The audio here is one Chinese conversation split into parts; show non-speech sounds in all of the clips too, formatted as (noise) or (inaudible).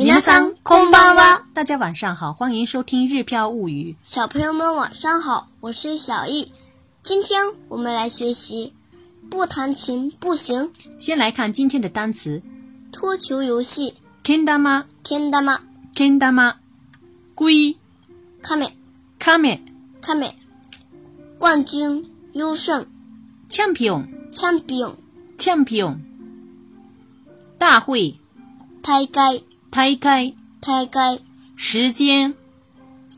明三空八八，大家晚上好，欢迎收听《日飘物语》。小朋友们晚上好，我是小易，今天我们来学习不弹琴不行。先来看今天的单词：桌球游戏，kendama，kendama，kendama，桂，kame，kame，kame，冠军优胜，champion，champion，champion，大会，大会。开开，开开，时间，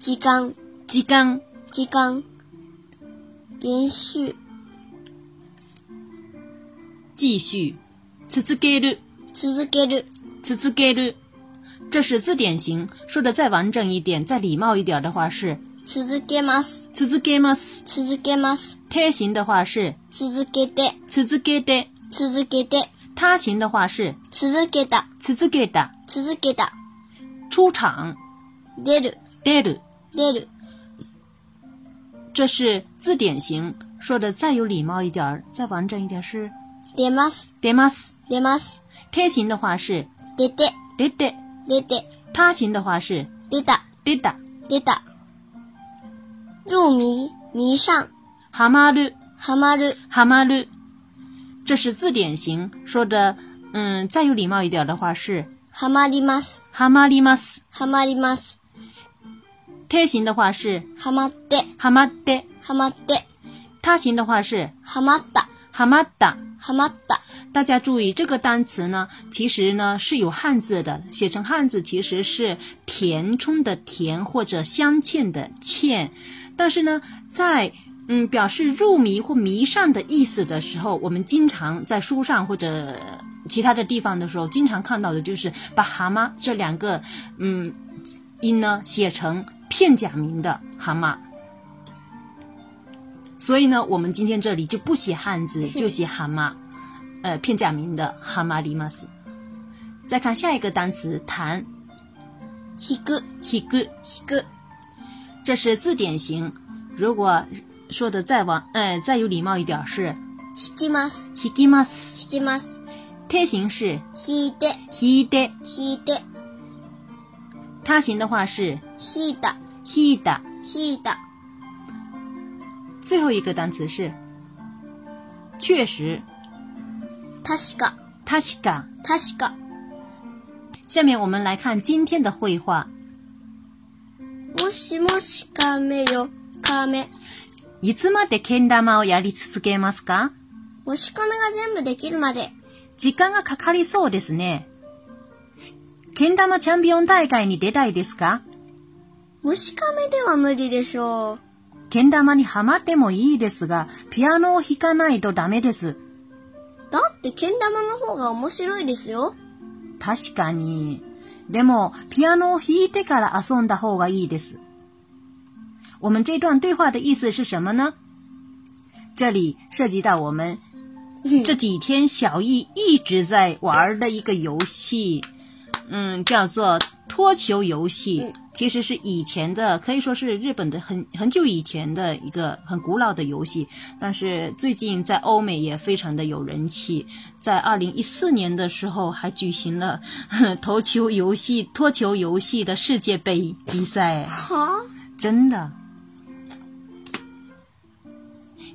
時間。時間。時間。连续，继续，続ける，続ける，続ける，这是字典型。说的再完整一点、再礼貌一点的话是続けます，続けます，続けます。他型的话是つづけて，続けて，続けて。他行的话是続けた、続けた、続けた。出场。出る、出る、出る。这是字典型，说的再有礼貌一点儿，再完整一点儿是。出ます、出ます、出ます。贴型的话是出て、出て、出て。他行的话是出た、出た、出た。入迷、迷上。はまる、ハマる、ハマる。这是字典型说的，嗯，再有礼貌一点的话是。哈马里马斯，哈马里马斯，哈马里马斯。贴型的话是。哈马德，哈马德，哈马德。他型的话是。哈马达，哈马达，哈马达。大家注意，这个单词呢，其实呢是有汉字的，写成汉字其实是填充的“填”或者镶嵌的“嵌”，但是呢，在。嗯，表示入迷或迷上的意思的时候，我们经常在书上或者其他的地方的时候，经常看到的就是把“蛤蟆”这两个嗯音呢写成片假名的“蛤蟆”。所以呢，我们今天这里就不写汉字，就写“蛤蟆”，呃，片假名的“蛤蟆”“里马斯”。再看下一个单词“谈”，ひぐひぐひぐ，这是字典型。如果说的再往，哎，再有礼貌一点是，ひきます，ひきます，きます。他形是，ひいて，いて，いて。他形的话是，ひだ，ひだ，ひだ。最后一个单词是，确实，確か，確か，確か。下面我们来看今天的绘画。もしもしカメよ、カメ。いつまでけん玉をやり続けますか押し込みが全部できるまで。時間がかかりそうですね。けん玉チャンピオン大会に出たいですか虫めでは無理でしょう。けん玉にはまってもいいですが、ピアノを弾かないとダメです。だってけん玉の方が面白いですよ。確かに。でも、ピアノを弾いてから遊んだ方がいいです。我们这段对话的意思是什么呢？这里涉及到我们这几天小易一直在玩的一个游戏，嗯，叫做脱球游戏。其实是以前的，可以说是日本的很很久以前的一个很古老的游戏，但是最近在欧美也非常的有人气。在二零一四年的时候，还举行了 (laughs) 投球游戏、脱球游戏的世界杯比赛。真的。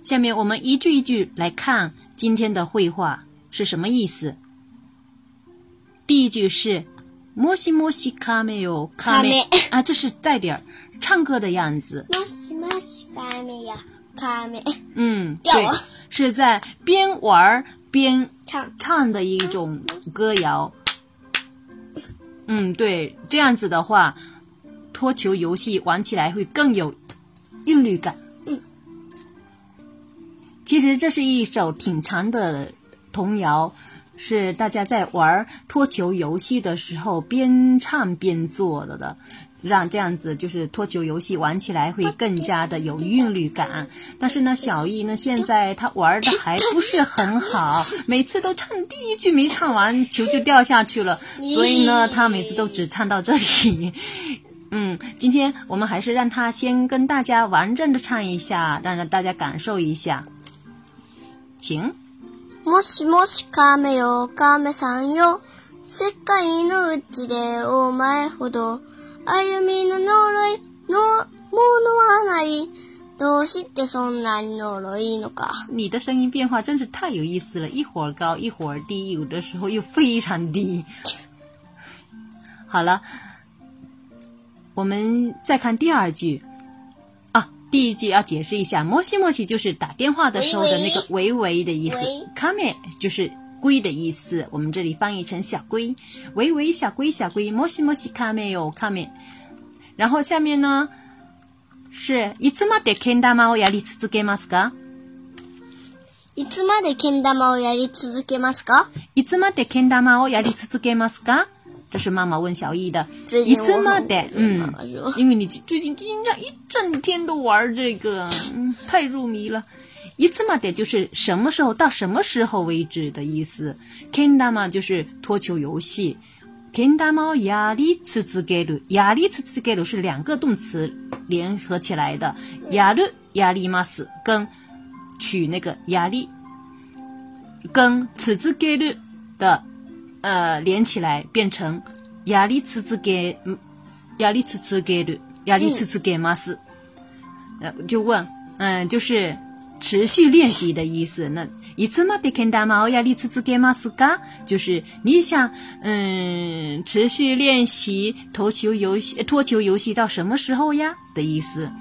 下面我们一句一句来看今天的绘画是什么意思。第一句是“摩西摩西卡梅欧卡梅”，啊，这是带点儿唱歌的样子。摩西摩西卡梅呀卡梅。嗯，对，是在边玩边唱唱的一种歌谣。嗯，对，这样子的话，脱球游戏玩起来会更有韵律感。其实这是一首挺长的童谣，是大家在玩儿球游戏的时候边唱边做的的，让这样子就是脱球游戏玩起来会更加的有韵律感。但是呢，小易呢现在他玩的还不是很好，每次都唱第一句没唱完，球就掉下去了，(laughs) 所以呢，他每次都只唱到这里。嗯，今天我们还是让他先跟大家完整的唱一下，让让大家感受一下。请。もしもしカメよカメさんよ世界のうちでお前ほど歩みの呪いのものはないどうしてそんなに呪いのか你的声音变化真是太有意思了一会儿高一会儿低有的时候又非常低好了我们再看第二句第一句要解释一下，摩西摩西就是打电话的时候的那个喂喂的意思，come 就是龟的意思，我们这里翻译成小龟，喂喂小龟小龟，摩西摩西 come 哟 come 然后下面呢是いつまでけん玉をやり続けますか？いつまでけん玉をやり続けますか？いつまでけん玉をやり続けますか？这是妈妈问小易的，一次嘛的，嗯，因为你最近经常一整天都玩这个，嗯，太入迷了。一次嘛的，就是什么时候到什么时候为止的意思。Kinda 嘛，就是脱球游戏。Kinda m a r i 次次 u z u k 次次 u y 是两个动词联合起来的。压力压力 y a 跟取那个压力，跟次次给鲁的。呃，连起来变成“压力次次给，压力次次给的，压力次次给马斯，呃，就问，嗯，就是持续练习的意思。那一次嘛别看大嘛，压力次次给马斯嘎，就是你想，嗯，持续练习投球游戏、拖球游戏到什么时候呀的意思？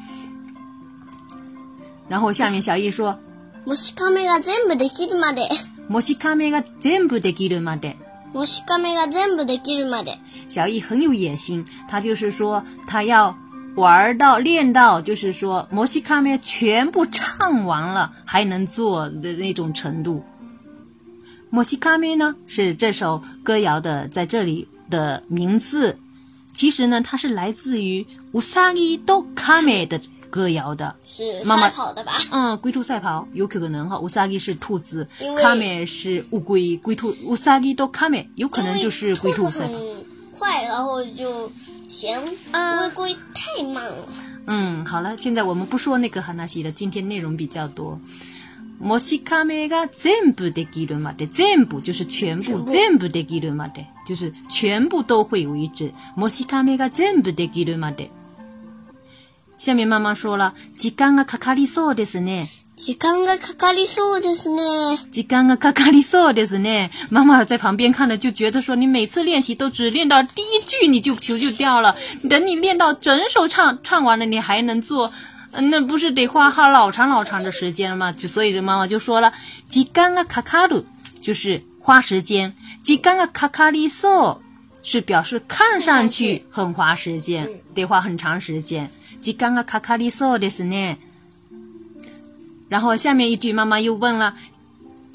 然后下面小易说：“ (laughs) もしカメが全部できるまで，もしカメが全部できるまで。”摩西卡梅，全部できるまで。小易很有野心，他就是说，他要玩到、练到，就是说，摩西卡梅全部唱完了，还能做的那种程度。摩西卡梅呢，是这首歌谣的在这里的名字。其实呢，它是来自于乌萨伊都卡梅的。歌谣的是妈赛跑的吧？嗯，龟兔赛跑有可能哈，乌萨基是兔子，卡梅是乌龟，龟兔乌萨基都卡梅，有可能就是龟兔赛跑。快，然后就行。乌龟太慢了。嗯，好了，现在我们不说那个哈纳西了，今天内容比较多。摩西卡梅嘎，全部的吉伦马的，全部就是全部，全部的吉伦马的，就是全部都会有一只。摩西卡梅嘎，全部的吉伦马的。下面妈妈说了：“時間がかかりそうですね。”“時間がかかりそうですね。”“時間がかかりそうですね。”妈妈在旁边看了，就觉得说：“你每次练习都只练到第一句，你就球就掉了。等你练到整首唱唱完了，你还能做，那不是得花好老长老长的时间了吗？”就所以，这妈妈就说了：“時間が卡卡る就是花时间，時間が卡卡りそ是表示看上去很花时间，得花很长时间。”時間がかかりそうですね。然后下面一句，妈妈又问了：“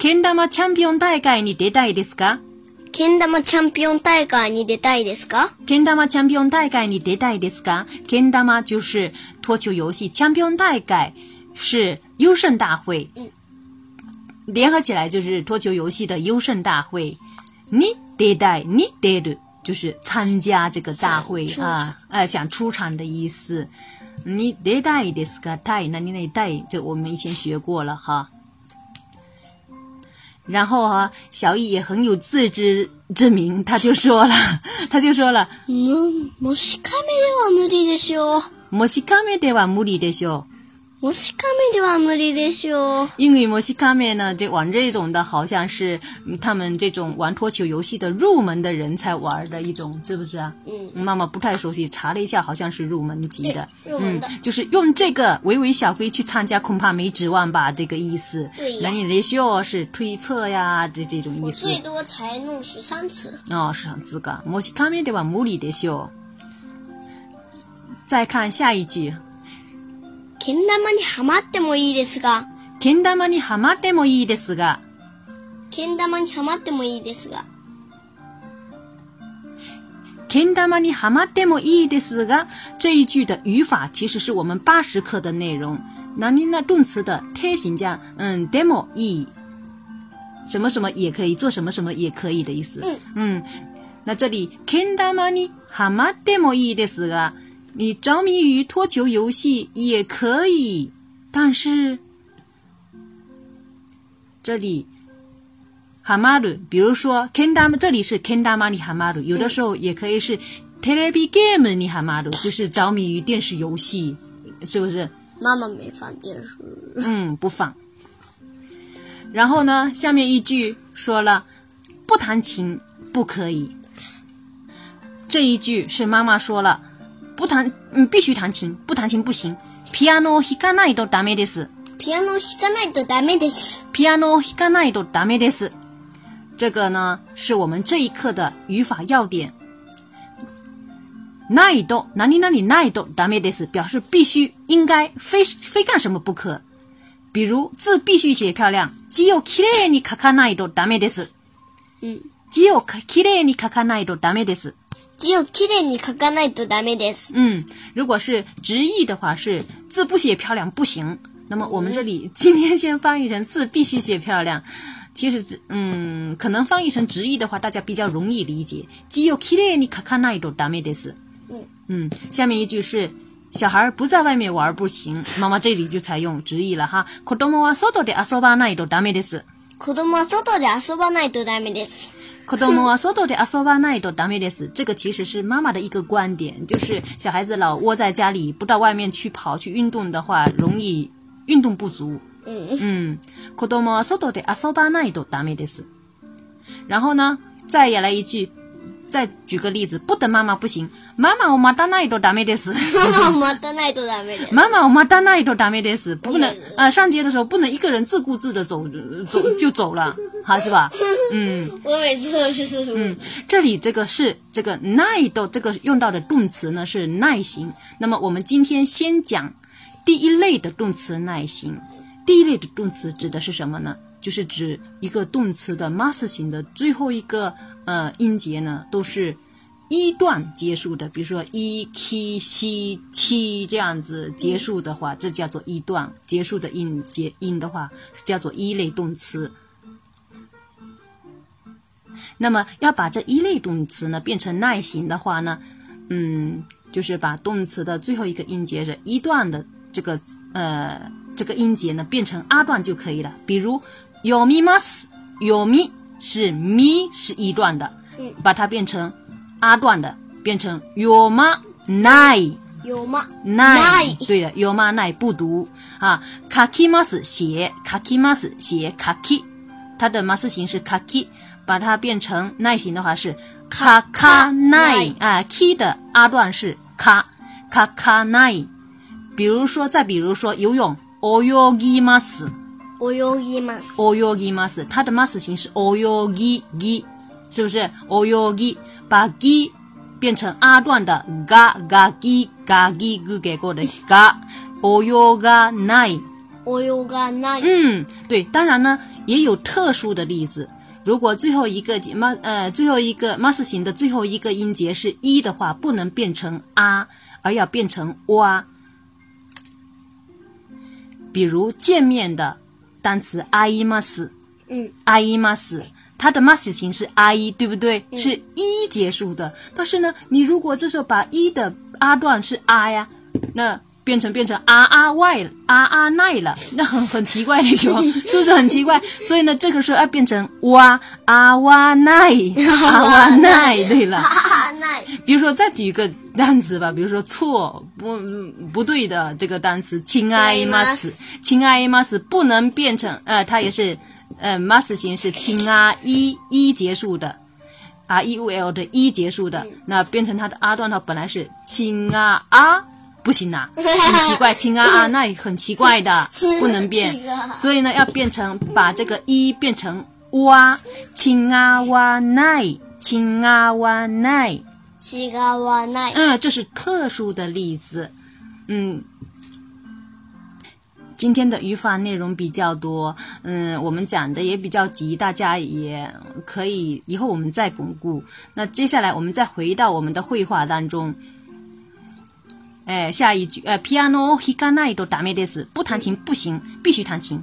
けんダマチャンピオン大会に出たいですか？”けんダマチャンピオン大会に出たいですか？けんダマチャンピオン大会に出たいですか？けん就是脱球游戏，チャンピオン大会是优胜大会。嗯。联合起来就是脱球游戏的优胜大会。你得带，你得的就是参加这个大会啊！哎，想出场的意思。你得带的是个带，那你得带，这我们以前学过了哈。然后哈，小易也很有自知之明，他就说了，(laughs) 他就说了，嗯，摩西卡梅德瓦穆里德修，摩西卡梅德瓦穆里德修。摩西卡面的话，没的秀，因为摩西卡面呢，就玩这种的，好像是他们这种玩脱球游戏的入门的人才玩的一种，是不是啊？嗯，妈妈不太熟悉，查了一下，好像是入门级的。嗯，就是用这个维维小龟去参加，恐怕没指望吧？这个意思。对呀。那也得笑是推测呀，这这种意思。最多才弄十三次。哦，十三次个。摩西卡面的话，没的秀。再看下一句。けん玉にはまってもいいですが、けん玉にはまってもいいですが、けん玉にはまってもいいですが、けん玉にはまってもいいですが，这一句的语法其实是我们八十课的内容。那您那动词的贴形加嗯 demo e，什么什么也可以做什么什么也可以的意思。嗯，嗯那这里けん玉にはまってもいいですが。你着迷于脱球游戏也可以，但是这里 h a m r 比如说 k e n d a m 这里是 kendama 你 h a m r 有的时候也可以是 t e l e v i game 你 h a u 就是着迷于电视游戏，是不是？妈妈没放电视。嗯，不放。然后呢，下面一句说了，不弹琴不可以。这一句是妈妈说了。不弹，嗯，必须弹琴，不弹琴不行。ピアノ弾かないとダメです。ピアノ弾かないとダメです。ピアノ弾かないとダメです。这个呢，是我们这一课的语法要点。ないど哪里哪里ないどダメです，表示必须、应该，非非干什么不可。比如字必须写漂亮，絵をきれいに書かないとダメです。嗯。字をきれいに書かないとダメです。字をきれいに書かないとダメです。嗯，如果是直译的话，是字不写漂亮不行。那么我们这里今天先翻译成字必须写漂亮。其实，嗯，可能翻译成直译的话，大家比较容易理解。只有きれいに書かないとダメです。嗯嗯，下面一句是小孩不在外面玩不行。妈妈这里就采用直译了哈。子供は外で遊ばないでダメです。“子どもは外で遊ばないとダメです。”“子どもは外で遊ばないとダメです。”这个其实是妈妈的一个观点，就是小孩子老窝在家里，不到外面去跑去运动的话，容易运动不足。嗯，“子どもは外で遊ばないとダメです。”然后呢，再来一句。再举个例子，不等妈妈不行。妈妈，我们到那一朵，倒霉的死。妈妈，我们到那一朵，倒霉的妈妈，我们到那一朵，倒霉的死。不能啊，上街的时候不能一个人自顾自的走，走就走了，好是吧？(laughs) 嗯，我每次都是四十五。这里这个是这个一朵，这个用到的动词呢是耐心。那么我们今天先讲第一类的动词耐心。第一类的动词指的是什么呢？就是指一个动词的 mas 型的最后一个呃音节呢，都是一段结束的。比如说 e、k、c、t 这样子结束的话，这叫做一段结束的音节音的话，叫做一类动词。那么要把这一类动词呢变成耐型的话呢，嗯，就是把动词的最后一个音节是一段的这个呃这个音节呢变成二段就可以了。比如。your me mas your me 是 me 是一段的，把它变成 r 段的，变成 your ma nine your ma nine 对了，your ma nine 不读啊。kaki mas 鞋 kaki mas 鞋 kaki 它的 mas 形式 kaki，把它变成 nine 型的话是 kaka nine 啊，ki 的 r 段是 kakak nine。比如说，再比如说游泳，o yogi mas。泳ます。泳衣吗？是它的 mas 形式，泳衣衣，是不是泳衣？把ぎ变成阿段的嘎嘎 ga gi ga gi，给给过的 ga，泳 ga 奈，泳 ga 奈。嗯，对，当然呢，也有特殊的例子。如果最后一个 m a 呃最后一个 mas 形的最后一个音节是一的话，不能变成啊，而要变成哇。比如见面的。单词 i must，嗯，i must，它的 must 情是 i 对不对？是一结束的。但是呢，你如果这时候把一的 r 段是 i 呀，那。变成变成啊啊外啊啊奈了，那很很奇怪，你说 (laughs) 是不是很奇怪？所以呢，这个时候要变成哇啊哇奈 (laughs) 啊哇奈，对了。啊奈。比如说再举一个单词吧，比如说错不不对的这个单词，亲爱 mas，亲爱 mas 不能变成呃，它也是呃 m u s 形是亲啊一一结束的，啊 e u l 的一结束的，那变成它的啊段的话，本来是亲啊啊。不行呐，(laughs) 很奇怪，亲啊啊那也很奇怪的，(laughs) 不能变，所以呢要变成把这个一变成哇，亲啊哇奈，亲啊哇奈，亲啊哇奈，嗯，这是特殊的例子，嗯，今天的语法内容比较多，嗯，我们讲的也比较急，大家也可以以后我们再巩固。那接下来我们再回到我们的绘画当中。哎，下一句，呃，piano hikanaido dame d e s 不弹琴不行，必须弹琴。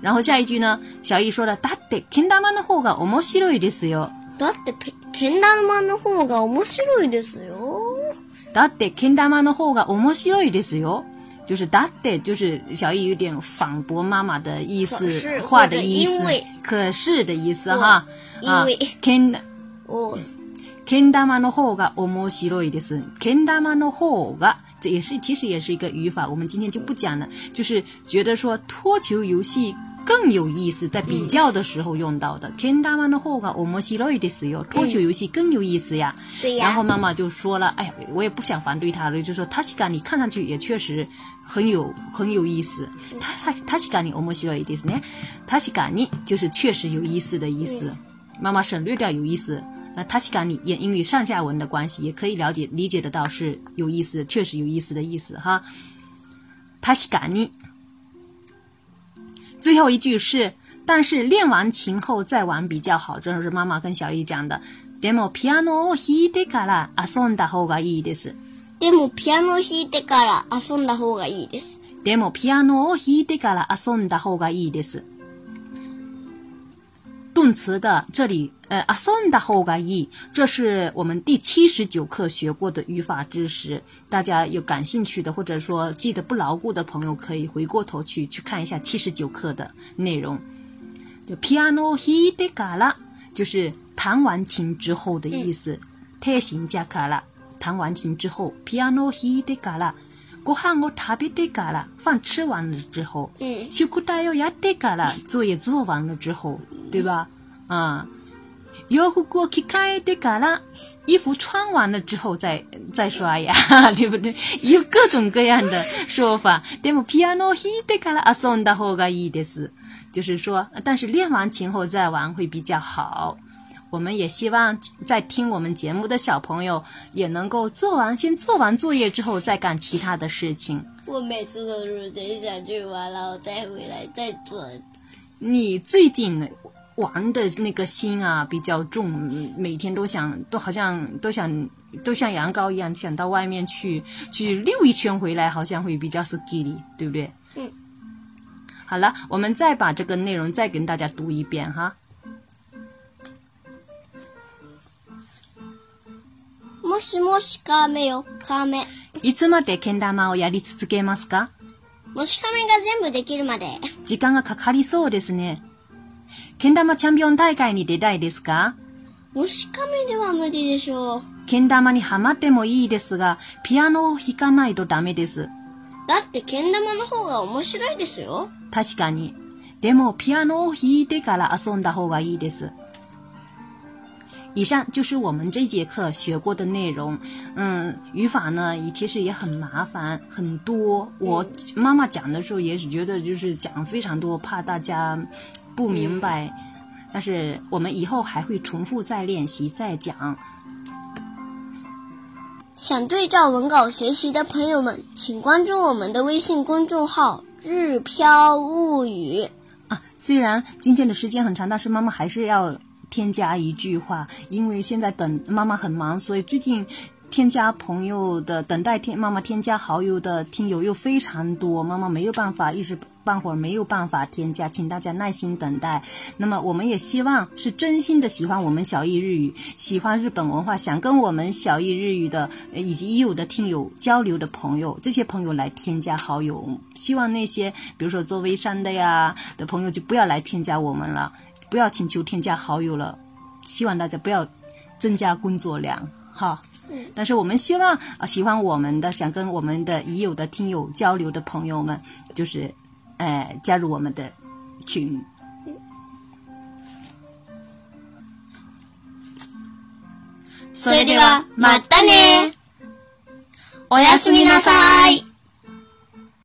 然后下一句呢，小易说了，だってけんだまの方が面白いですよ。だってけんだまの方が面白いですよ。だってけんだまの方が面白いですよ。就是 d っ y 就是小易有点反驳妈妈的意思话的意思，可是的意思哈啊，けんだけんだまの方が面白いです。けん n まの方が这也是其实也是一个语法，我们今天就不讲了。就是觉得说脱球游戏更有意思，在比较的时候用到的。Kenda 妈的话，我们西瑞的球游戏更有意思呀。对呀。然后妈妈就说了：“哎呀，我也不想反对他了，就说他是感你看上去也确实很有很有意思。他是他是讲你，我们西瑞的意思呢？他是讲你就是确实有意思的意思。妈妈省略掉有意思。”那他是讲你也因与上下文的关系也可以了解理解的到是有意思，确实有意思的意思哈。他是讲你最后一句是，但是练完琴后再玩比较好，这是妈妈跟小雨讲的。demo piano を弾いてから遊んだ方がいいです。demo piano を弾いてから遊んだ方がいいです。demo piano を弾いてから遊んだ方がいいです。动词的这里。呃阿 s u n d a hoga i，这是我们第七十九课学过的语法知识。大家有感兴趣的，或者说记得不牢固的朋友，可以回过头去去看一下七十九课的内容。就 piano h de g a a 就是弹完琴之后的意思。tai xin jia k a l a 弹完琴之后，piano h de gala，过哈我特别的 g a 饭吃完了之后嗯、u ku dai y a 作业做完了之后，对吧？啊。有胡过去开的嘎啦，衣服穿完了之后再再刷牙，(laughs) 对不对？有各种各样的说法。de mo piano he de gala a son da ho ga i des，就是说，但是练完琴后再玩会比较好。我们也希望在听我们节目的小朋友也能够做完，先做完作业之后再干其他的事情。我每次都是先想去玩了，再回来再做。你最近呢？玩的那个心啊比较重，每天都想，都好像都想，都像羊羔一样，想到外面去去溜一圈回来，好像会比较是给力，对不对？嗯。好了，我们再把这个内容再跟大家读一遍哈。もしもしカメよカメ。いつまで剣玉をやり続けますか？もしカメが全部できるまで。時間がかかりそうですね。けん玉チャンピオン大会に出たいですかもしかめでは無理でしょう。けん玉にはまってもいいですが、ピアノを弾かないとダメです。だってけん玉の方が面白いですよ。確かに。でも、ピアノを弾いてから遊んだ方がいいです。以上就是我们这节课学过的内容。嗯，语法呢，其实也很麻烦，很多。我妈妈讲的时候也是觉得就是讲非常多，怕大家不明白，但是我们以后还会重复再练习再讲。想对照文稿学习的朋友们，请关注我们的微信公众号“日飘物语”。啊，虽然今天的时间很长，但是妈妈还是要添加一句话，因为现在等妈妈很忙，所以最近。添加朋友的等待添妈妈添加好友的听友又非常多，妈妈没有办法一时半会儿没有办法添加，请大家耐心等待。那么我们也希望是真心的喜欢我们小易日语，喜欢日本文化，想跟我们小易日语的以及已有的听友交流的朋友，这些朋友来添加好友。希望那些比如说做微商的呀的朋友就不要来添加我们了，不要请求添加好友了。希望大家不要增加工作量，哈。但是我们希望啊，喜欢我们的、想跟我们的已有的听友交流的朋友们，就是，呃，加入我们的群。それではまたね。おやすみなさい。